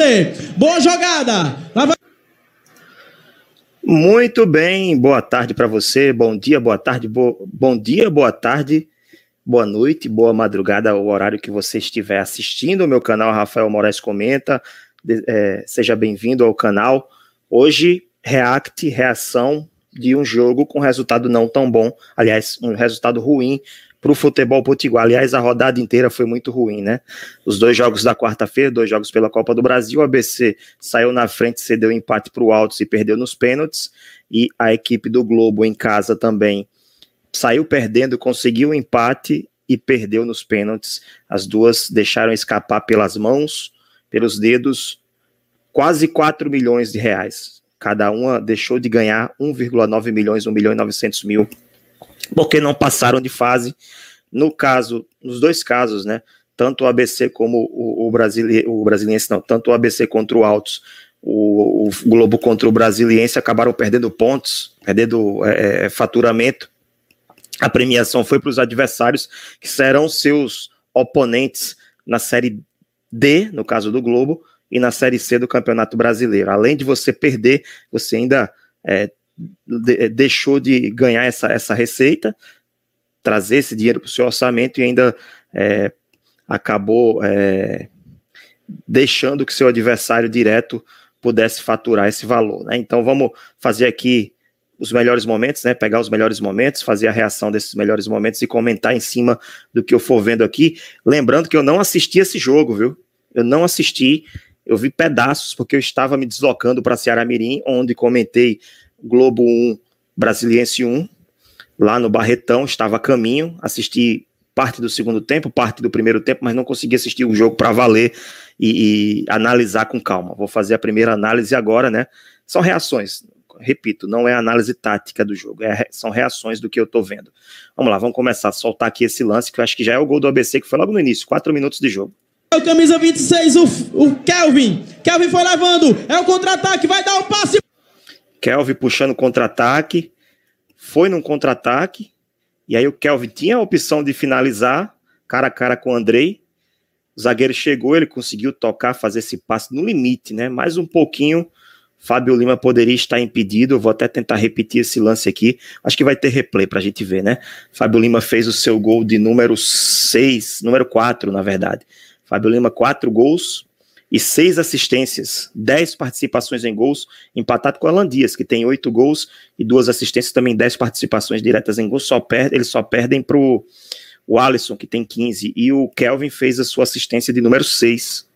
ABC. Boa jogada. Lá vai... Muito bem, boa tarde para você, bom dia, boa tarde, bo... bom dia, boa tarde, boa noite, boa madrugada, o horário que você estiver assistindo o meu canal Rafael Moraes Comenta, é, seja bem-vindo ao canal. Hoje, react, reação de um jogo com resultado não tão bom, aliás, um resultado ruim para o futebol potiguar. Aliás, a rodada inteira foi muito ruim, né? Os dois jogos da quarta-feira, dois jogos pela Copa do Brasil, o ABC saiu na frente, cedeu empate para o Altos e perdeu nos pênaltis, e a equipe do Globo em casa também saiu perdendo, conseguiu o um empate e perdeu nos pênaltis. As duas deixaram escapar pelas mãos, pelos dedos, quase 4 milhões de reais. Cada uma deixou de ganhar 1,9 milhões, 1 milhão e 900 mil porque não passaram de fase. No caso, nos dois casos, né? Tanto o ABC como o, o, Brasili, o Brasiliense, não, tanto o ABC contra o Altos, o, o Globo contra o Brasiliense acabaram perdendo pontos, perdendo é, é faturamento. A premiação foi para os adversários, que serão seus oponentes na Série D, no caso do Globo, e na Série C do Campeonato Brasileiro. Além de você perder, você ainda é, de, deixou de ganhar essa, essa receita, trazer esse dinheiro para o seu orçamento e ainda é, acabou é, deixando que seu adversário direto pudesse faturar esse valor. Né? Então vamos fazer aqui os melhores momentos, né? Pegar os melhores momentos, fazer a reação desses melhores momentos e comentar em cima do que eu for vendo aqui. Lembrando que eu não assisti esse jogo, viu? Eu não assisti, eu vi pedaços porque eu estava me deslocando para Ceará Mirim, onde comentei Globo 1, Brasiliense 1, lá no Barretão, estava a caminho, assisti parte do segundo tempo, parte do primeiro tempo, mas não consegui assistir o jogo para valer e, e, analisar com calma. Vou fazer a primeira análise agora, né? São reações, repito, não é análise tática do jogo, é, são reações do que eu tô vendo. Vamos lá, vamos começar a soltar aqui esse lance, que eu acho que já é o gol do ABC, que foi logo no início, quatro minutos de jogo. É camisa 26, o, o Kelvin. Kelvin foi levando, é o contra-ataque, vai dar o passe. Kelvin puxando contra-ataque, foi num contra-ataque, e aí o Kelvin tinha a opção de finalizar cara a cara com o Andrei. O zagueiro chegou, ele conseguiu tocar, fazer esse passe no limite, né? Mais um pouquinho, Fábio Lima poderia estar impedido. Eu vou até tentar repetir esse lance aqui. Acho que vai ter replay para a gente ver, né? Fábio Lima fez o seu gol de número 6, número 4, na verdade. Fábio Lima, quatro gols, e seis assistências, dez participações em gols, empatado com o Alan Dias, que tem oito gols e duas assistências, também dez participações diretas em gols, só perde, eles só perdem para o Alisson, que tem 15, e o Kelvin fez a sua assistência de número 6.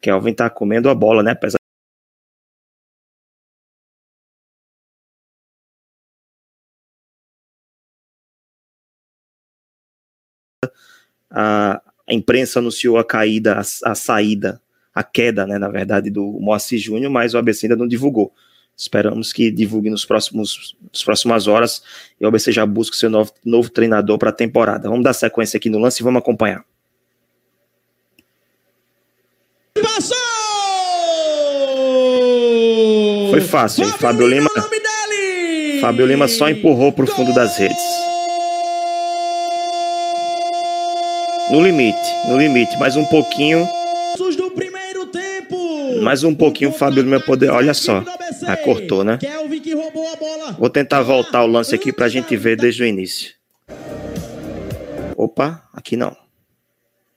Kelvin tá comendo a bola, né? Apesar a imprensa anunciou a caída, a, a saída a queda, né, na verdade, do Moacir Júnior, mas o ABC ainda não divulgou. Esperamos que divulgue nos próximos nas próximas horas e o ABC já busca seu novo, novo treinador para a temporada. Vamos dar sequência aqui no lance e vamos acompanhar. Passou! Foi fácil, hein? Fábio Lima. Fábio Lima só empurrou para o fundo das redes. No limite, no limite, mais um pouquinho mais um pouquinho o Fábio Lima poder. Olha só. Ah, cortou, né? Vou tentar voltar o lance aqui pra gente ver desde o início. Opa, aqui não.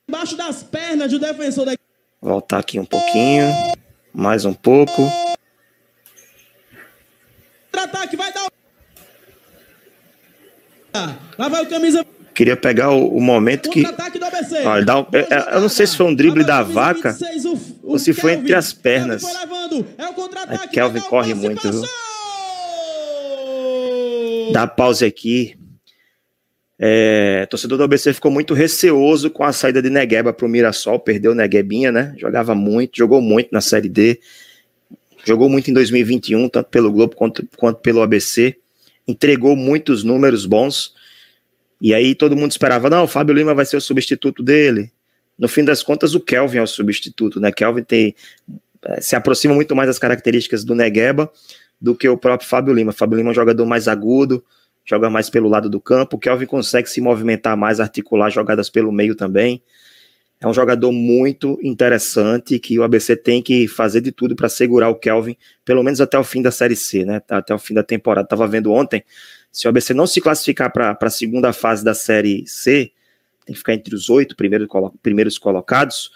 Embaixo das pernas do defensor. Voltar aqui um pouquinho. Mais um pouco. Ataque vai dar. Lá vai o camisa Queria pegar o, o momento que. Olha, dá um, é, eu não sei se foi um drible da vaca ou se foi entre as pernas. É Aí Kelvin corre muito, viu? Dá pause aqui. É, torcedor do ABC ficou muito receoso com a saída de Negueba para o Mirassol, perdeu o Neguebinha, né? Jogava muito, jogou muito na Série D, jogou muito em 2021, tanto pelo Globo quanto, quanto pelo ABC, entregou muitos números bons, e aí todo mundo esperava, não, o Fábio Lima vai ser o substituto dele. No fim das contas, o Kelvin é o substituto, né? Kelvin tem, é, se aproxima muito mais das características do Negueba do que o próprio Fábio Lima. Fábio Lima é um jogador mais agudo, joga mais pelo lado do campo. Kelvin consegue se movimentar mais, articular jogadas pelo meio também. é um jogador muito interessante que o ABC tem que fazer de tudo para segurar o Kelvin, pelo menos até o fim da Série C, né? Até o fim da temporada. Estava vendo ontem, se o ABC não se classificar para a segunda fase da Série C, tem que ficar entre os oito primeiros, primeiros colocados,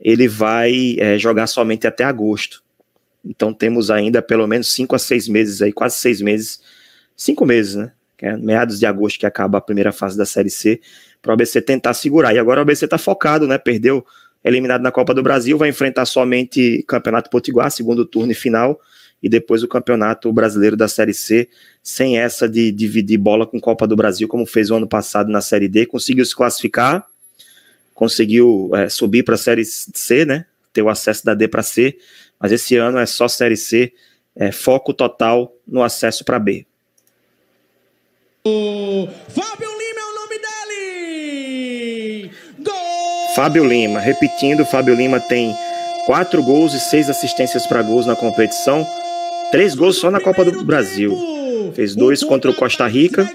ele vai é, jogar somente até agosto. Então temos ainda pelo menos cinco a seis meses aí, quase seis meses, cinco meses, né? É meados de agosto que acaba a primeira fase da Série C para o ABC tentar segurar. E agora o ABC está focado, né? Perdeu, eliminado na Copa do Brasil, vai enfrentar somente Campeonato Potiguar, segundo turno e final, e depois o Campeonato Brasileiro da Série C, sem essa de dividir bola com Copa do Brasil, como fez o ano passado na Série D. Conseguiu se classificar, conseguiu é, subir para a Série C, né? Ter o acesso da D para C, mas esse ano é só Série C, é, foco total no acesso para B. Fábio Fábio Lima, repetindo, Fábio Lima tem quatro gols e seis assistências para gols na competição, três gols só na Copa do Brasil. Fez dois contra o Costa Rica,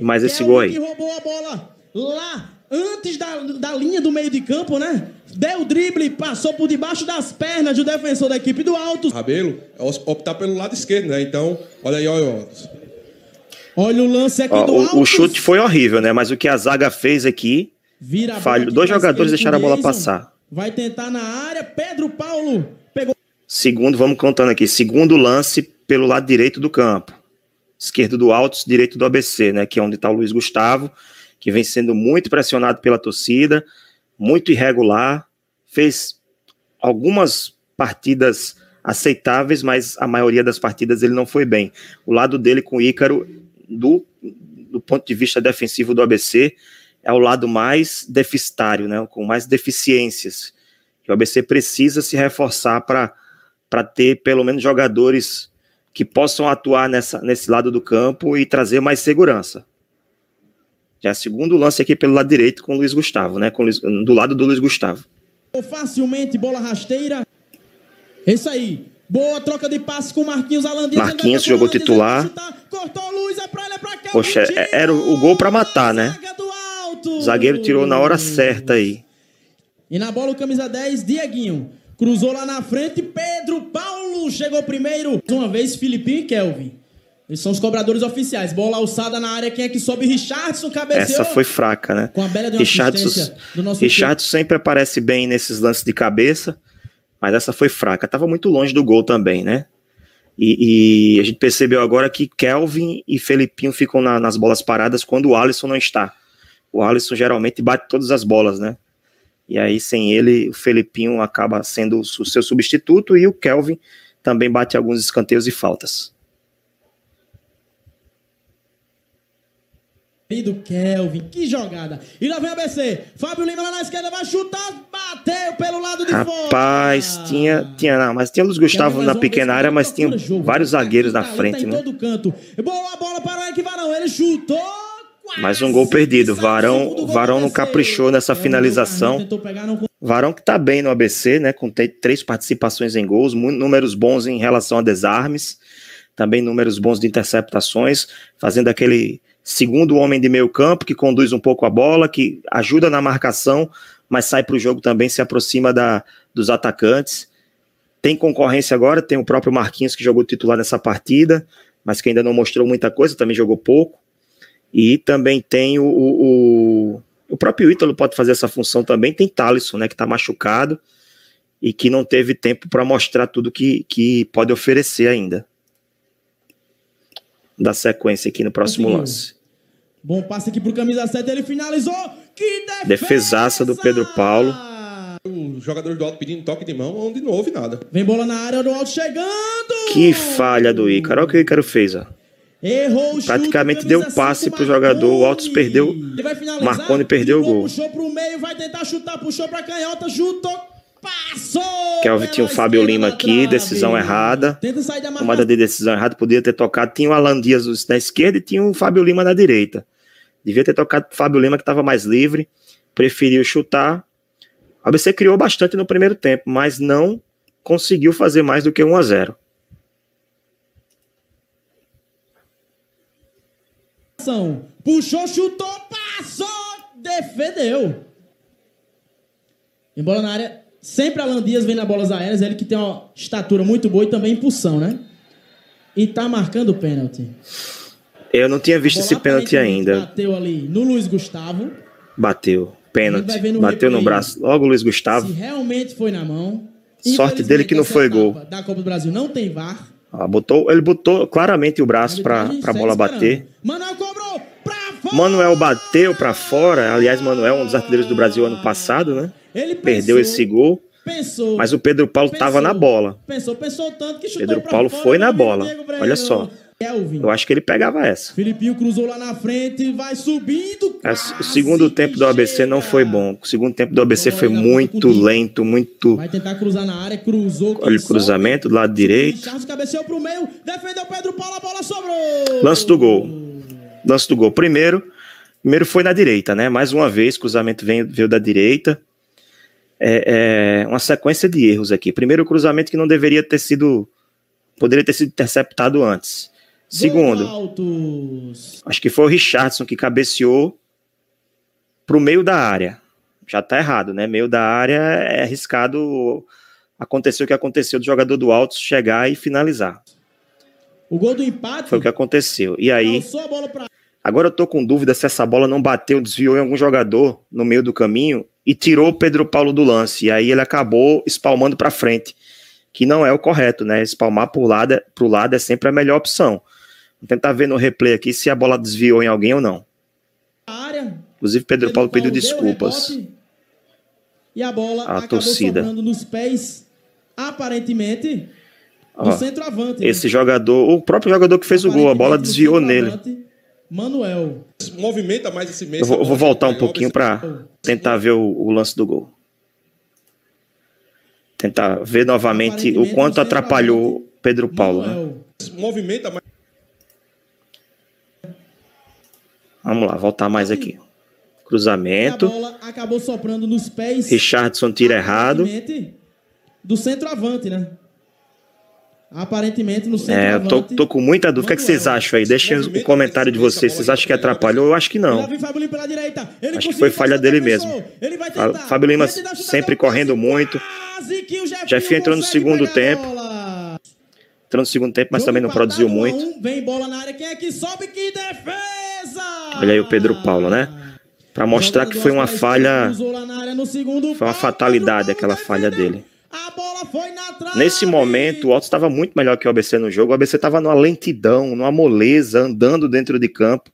mais esse gol aí. roubou a bola lá antes da, da linha do meio de campo, né? Deu o drible, passou por debaixo das pernas do defensor da equipe do Alto. Rabelo é optar pelo lado esquerdo, né? Então, olha aí, olha. Olha o lance aqui Ó, do Alto. O chute foi horrível, né? Mas o que a zaga fez aqui Vira Falho. Dois jogadores deixaram a bola passar. Vai tentar na área. Pedro Paulo pegou. Segundo, vamos contando aqui. Segundo lance pelo lado direito do campo. Esquerdo do Altos, direito do ABC, né? Que é onde está o Luiz Gustavo, que vem sendo muito pressionado pela torcida, muito irregular. Fez algumas partidas aceitáveis, mas a maioria das partidas ele não foi bem. O lado dele com o Ícaro, do, do ponto de vista defensivo do ABC, é o lado mais deficitário, né, com mais deficiências. o ABC precisa se reforçar para ter pelo menos jogadores que possam atuar nessa, nesse lado do campo e trazer mais segurança. Já é segundo lance aqui pelo lado direito com o Luiz Gustavo, né? Com Luiz, do lado do Luiz Gustavo. Facilmente, bola rasteira. Isso aí. Boa troca de passe com Marquinhos Alandir. Marquinhos jogou titular. Cortou luz, é pra ele, é pra cá. Poxa, é, era o, o gol para matar, né? O zagueiro tirou na hora certa aí. E na bola o camisa 10, Dieguinho. Cruzou lá na frente, Pedro Paulo chegou primeiro. Uma vez, Filipinho e Kelvin. Eles são os cobradores oficiais. Bola alçada na área, quem é que sobe? Richardson cabeceou. Essa foi fraca, né? Com a bela de uma Richardson, do nosso Richardson sempre aparece bem nesses lances de cabeça, mas essa foi fraca. Tava muito longe do gol também, né? E, e a gente percebeu agora que Kelvin e Felipinho ficam na, nas bolas paradas quando o Alisson não está o Alisson geralmente bate todas as bolas, né? E aí, sem ele, o Felipinho acaba sendo o seu substituto e o Kelvin também bate alguns escanteios e faltas. do Kelvin, que jogada. E lá vem a BC. Fábio Lima lá na esquerda vai chutar, bateu pelo lado de Rapaz, fora. Rapaz, tinha, tinha não, mas tinha Luiz Gustavo na pequena área, mas tinha vários zagueiros na frente, tá né? todo canto. Boa bola para o Equivarão, ele chutou. Mais um gol perdido. Varão, Varão não caprichou nessa finalização. Varão que tá bem no ABC, né? Com três participações em gols, números bons em relação a desarmes, também números bons de interceptações, fazendo aquele segundo homem de meio campo que conduz um pouco a bola, que ajuda na marcação, mas sai para o jogo também, se aproxima da, dos atacantes. Tem concorrência agora, tem o próprio Marquinhos que jogou titular nessa partida, mas que ainda não mostrou muita coisa, também jogou pouco. E também tem o, o, o próprio Ítalo pode fazer essa função também. Tem Talisson, né, que está machucado e que não teve tempo para mostrar tudo que, que pode oferecer ainda. Da sequência aqui no próximo lance. Bom passe aqui pro camisa 7, ele finalizou. Que defesa! Defesaça do Pedro Paulo. Os jogadores do alto pedindo toque de mão, onde não houve nada. Vem bola na área do alto chegando. Que falha do Ícaro. Olha o que o Ícaro fez, ó. Errou o Praticamente deu passe pro jogador, o Altos perdeu, Marconi perdeu o gol. Puxou pro meio, vai tentar chutar, puxou pra canhota, chutou, passou! Kelvin tinha o Fábio Lima aqui, decisão errada, tomada de decisão errada, podia ter tocado, tinha o Alan Dias na esquerda e tinha o Fábio Lima na direita. Devia ter tocado pro Fábio Lima que estava mais livre, preferiu chutar. A ABC criou bastante no primeiro tempo, mas não conseguiu fazer mais do que 1 a 0. Puxou, chutou, passou, defendeu. Em bola na área, sempre Alan Dias vem na bolas aéreas, ele que tem uma estatura muito boa e também impulsão, né? E tá marcando o pênalti. Eu não tinha visto esse pênalti ainda. Bateu ali no Luiz Gustavo. Bateu. Pênalti. No Bateu no braço. Logo o Luiz Gustavo. Se realmente foi na mão. Sorte dele que não foi gol. Da Copa do Brasil não tem VAR. Ah, botou, ele botou claramente o braço pra, Arbitragem pra segue bola bater. Manuel cobrou. Manuel bateu pra fora. Aliás, Manuel é um dos artilheiros do Brasil ano passado, né? Ele Perdeu pensou, esse gol. Pensou. Mas o Pedro Paulo pensou, tava na bola. Pensou, pensou tanto que chutou Pedro Paulo fora, foi na meu amigo bola. Olha só. Kelvin. Eu acho que ele pegava essa. Filipinho cruzou lá na frente, vai subindo. É, O segundo tempo do ABC não chega. foi bom. O segundo tempo do ABC foi muito lento, muito. Vai tentar cruzar na área, cruzou. Olha o cruzamento do lado direito. Charles cabeceou pro meio, defendeu Pedro Paulo, a bola sobrou. Lance do gol. Lance do gol. Primeiro, primeiro foi na direita, né? Mais uma vez, cruzamento veio, veio da direita. É, é uma sequência de erros aqui. Primeiro, o cruzamento que não deveria ter sido. Poderia ter sido interceptado antes. Segundo, Altos. acho que foi o Richardson que cabeceou pro meio da área. Já tá errado, né? Meio da área é arriscado. Aconteceu o que aconteceu do jogador do Altos chegar e finalizar. O gol do empate. Foi o que aconteceu. E aí. Pra Agora eu tô com dúvida se essa bola não bateu, desviou em algum jogador no meio do caminho e tirou o Pedro Paulo do lance. E aí ele acabou espalmando para frente, que não é o correto, né? Espalmar pro lado, é- pro lado é sempre a melhor opção. Vou tentar ver no replay aqui se a bola desviou em alguém ou não. área. Inclusive Pedro Paulo pediu deu desculpas. rebote, E a bola A acabou torcida. nos pés, aparentemente, do Ó, centroavante. né? esse jogador, o próprio jogador que fez o gol, a bola desviou nele. Manuel. Movimenta mais esse mês. Eu vou, eu vou voltar um pouquinho para tentar ver o, o lance do gol. Tentar ver novamente o quanto atrapalhou Pedro Paulo. né? Movimenta mais. Vamos lá, voltar mais aqui. A Cruzamento. bola acabou soprando nos pés. Richardson tira errado. Do centroavante, né? Aparentemente no É, eu centroavante. tô, tô com muita dúvida. O que, é que vocês acham aí? Deixem o comentário de vocês. Vocês acham que atrapalhou? Eu acho que não. Acho que foi falha dele mesmo. Fábio Lima sempre correndo muito. Jefinho entrou no segundo tempo. Entrou no segundo tempo, mas também não produziu muito. Vem bola na área. Quem é que sobe? Que defesa! Olha aí o Pedro Paulo, né? Pra mostrar que foi uma falha. Foi uma fatalidade aquela falha dele. Nesse momento, o Altos estava muito melhor que o ABC no jogo. O ABC estava numa lentidão, numa moleza, andando dentro de campo.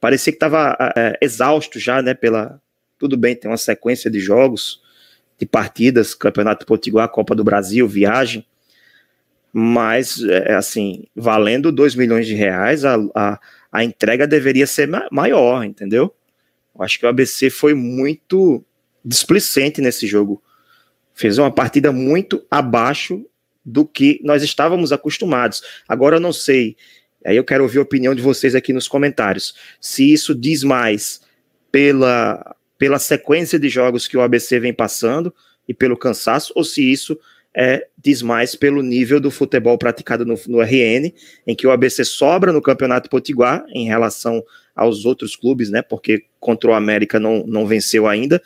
Parecia que estava exausto já, né? Pela tudo bem, tem uma sequência de jogos, de partidas, Campeonato Potiguar, Copa do Brasil, viagem. Mas, é, assim, valendo 2 milhões de reais, a, a, a entrega deveria ser ma- maior, entendeu? Eu acho que o ABC foi muito displicente nesse jogo fez uma partida muito abaixo do que nós estávamos acostumados. Agora eu não sei, aí eu quero ouvir a opinião de vocês aqui nos comentários, se isso diz mais pela, pela sequência de jogos que o ABC vem passando e pelo cansaço, ou se isso é, diz mais pelo nível do futebol praticado no, no RN, em que o ABC sobra no Campeonato Potiguar em relação aos outros clubes, né? Porque contra o América não, não venceu ainda,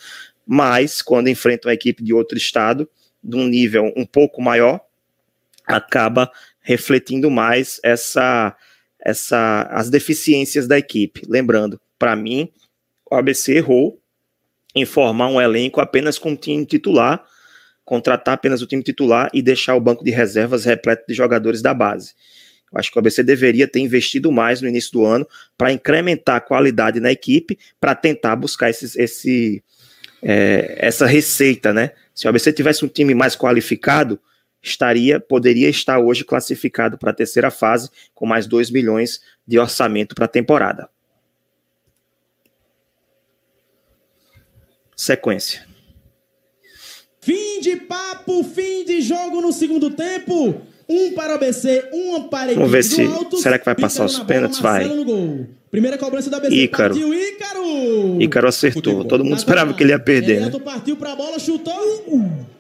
mas quando enfrenta uma equipe de outro estado, de um nível um pouco maior, acaba refletindo mais essa, essa as deficiências da equipe. Lembrando, para mim, o ABC errou em formar um elenco apenas com um time titular, contratar apenas o time titular e deixar o banco de reservas repleto de jogadores da base. Eu acho que o ABC deveria ter investido mais no início do ano para incrementar a qualidade na equipe, para tentar buscar esses, esse, é, essa receita, né? Se o ABC tivesse um time mais qualificado, estaria, poderia estar hoje classificado para a terceira fase com mais 2 milhões de orçamento para a temporada. Sequência. Fim de papo, fim de jogo no segundo tempo. Um para o ABC, um para a equipe Vamos ver se- será que vai passar os na pênaltis? Vai. Primeira cobrança ABC. Ícaro. Partiu Ícaro. Ícaro acertou. Futebol. Todo mundo Na esperava que ele ia perder, né? Bola, chutou.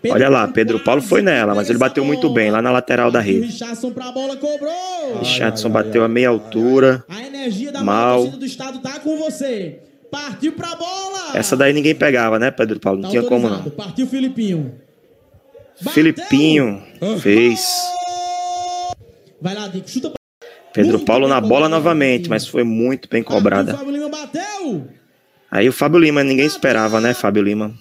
Pedro Olha lá, Pedro Paulo foi nela, mas ele bateu muito bem lá na lateral da rede. Richardson para a bola, cobrou. Richardson bateu a meia altura. A energia da Mal. do estado tá com você. Partiu pra bola. Essa daí ninguém pegava, né, Pedro Paulo? Não Tá tinha como não. Partiu Filipinho. Bateu. Filipinho fez. Vai lá, Dico. Chuta. Pedro Muito Paulo na bola novamente, mas foi muito bem cobrada. Aí o Fábio Lima, ninguém esperava, né, Fábio Lima?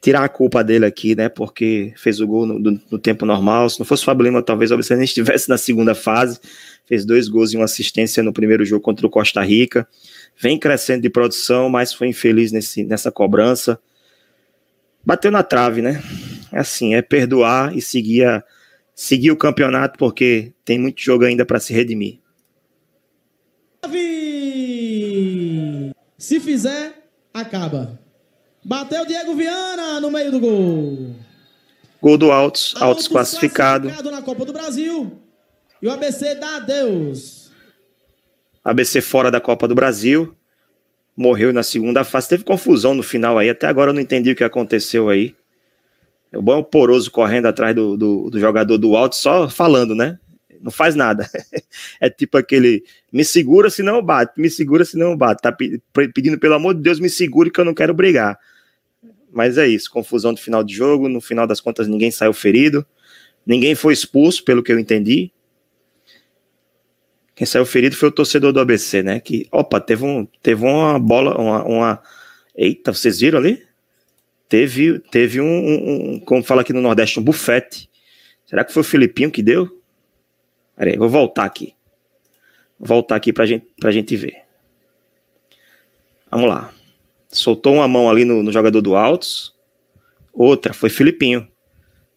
Tirar a culpa dele aqui, né, porque fez o gol no, do- no tempo normal. Se não fosse o Fábio Lima, talvez o nem estivesse na segunda fase. Fez dois gols e uma assistência no primeiro jogo contra o Costa Rica. Vem crescendo de produção, mas foi infeliz nesse, nessa cobrança. Bateu na trave, né? É assim, é perdoar e seguir, a- seguir o campeonato, porque tem muito jogo ainda para se redimir. Se fizer, acaba. Bateu Diego Viana no meio do gol. Gol do Altos, Altos Altos classificado. na Copa do Brasil. E o ABC dá adeus. ABC fora da Copa do Brasil. Morreu na segunda fase. Teve confusão no final aí. Até agora eu não entendi o que aconteceu aí. O bom é o Poroso correndo atrás do, do, do jogador do alto, só falando, né? Não faz nada. É tipo aquele. Me segura senão eu bato. Me segura senão eu bato. Tá pe- pedindo, pelo amor de Deus, me segure que eu não quero brigar. Mas é isso. Confusão do final de jogo. No final das contas, ninguém saiu ferido. Ninguém foi expulso, pelo que eu entendi. Quem saiu ferido foi o torcedor do ABC, né? Que, opa, teve, um, teve uma bola, uma, uma- Eita, vocês viram ali? Teve, teve um, um- um- como fala aqui no Nordeste, um bufete. Será que foi o Filipinho que deu? Peraí, vou voltar aqui. Vou voltar aqui pra gente, gente ver. Vamos lá. Soltou uma mão ali no, no jogador do Altos. Outra, foi Filipinho.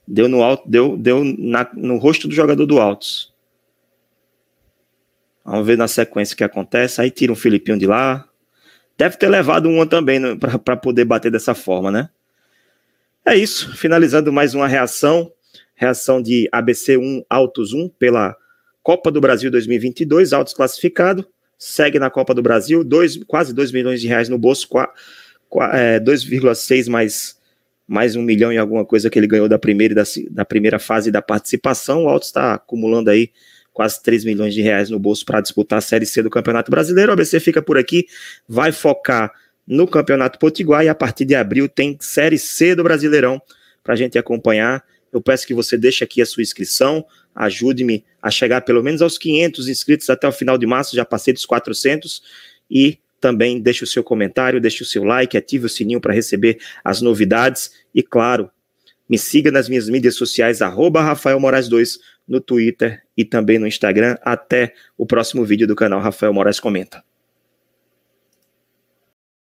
Deu no alto, deu, deu na- no rosto do jogador do Altos. Vamos ver na sequência o que acontece. Aí tira um Filipinho de lá. Deve ter levado uma também né, para poder bater dessa forma, né? É isso. Finalizando mais uma reação. Reação de ABC 1, Autos 1 pela Copa do Brasil 2022. Autos classificado. Segue na Copa do Brasil. Dois, quase 2 milhões de reais no bolso. é, 2,6 mais, mais um milhão e alguma coisa que ele ganhou da primeira, da, da primeira fase da participação. O Autos está acumulando aí quase 3 milhões de reais no bolso para disputar a Série C do Campeonato Brasileiro. O ABC fica por aqui, vai focar no Campeonato Potiguar e a partir de abril tem Série C do Brasileirão para a gente acompanhar. Eu peço que você deixe aqui a sua inscrição, ajude-me a chegar pelo menos aos 500 inscritos até o final de março, já passei dos 400 e também deixe o seu comentário, deixe o seu like, ative o sininho para receber as novidades e claro, me siga nas minhas mídias sociais, arroba Rafael Moraes 2, no Twitter e também no Instagram. Até o próximo vídeo do canal Rafael Moraes Comenta.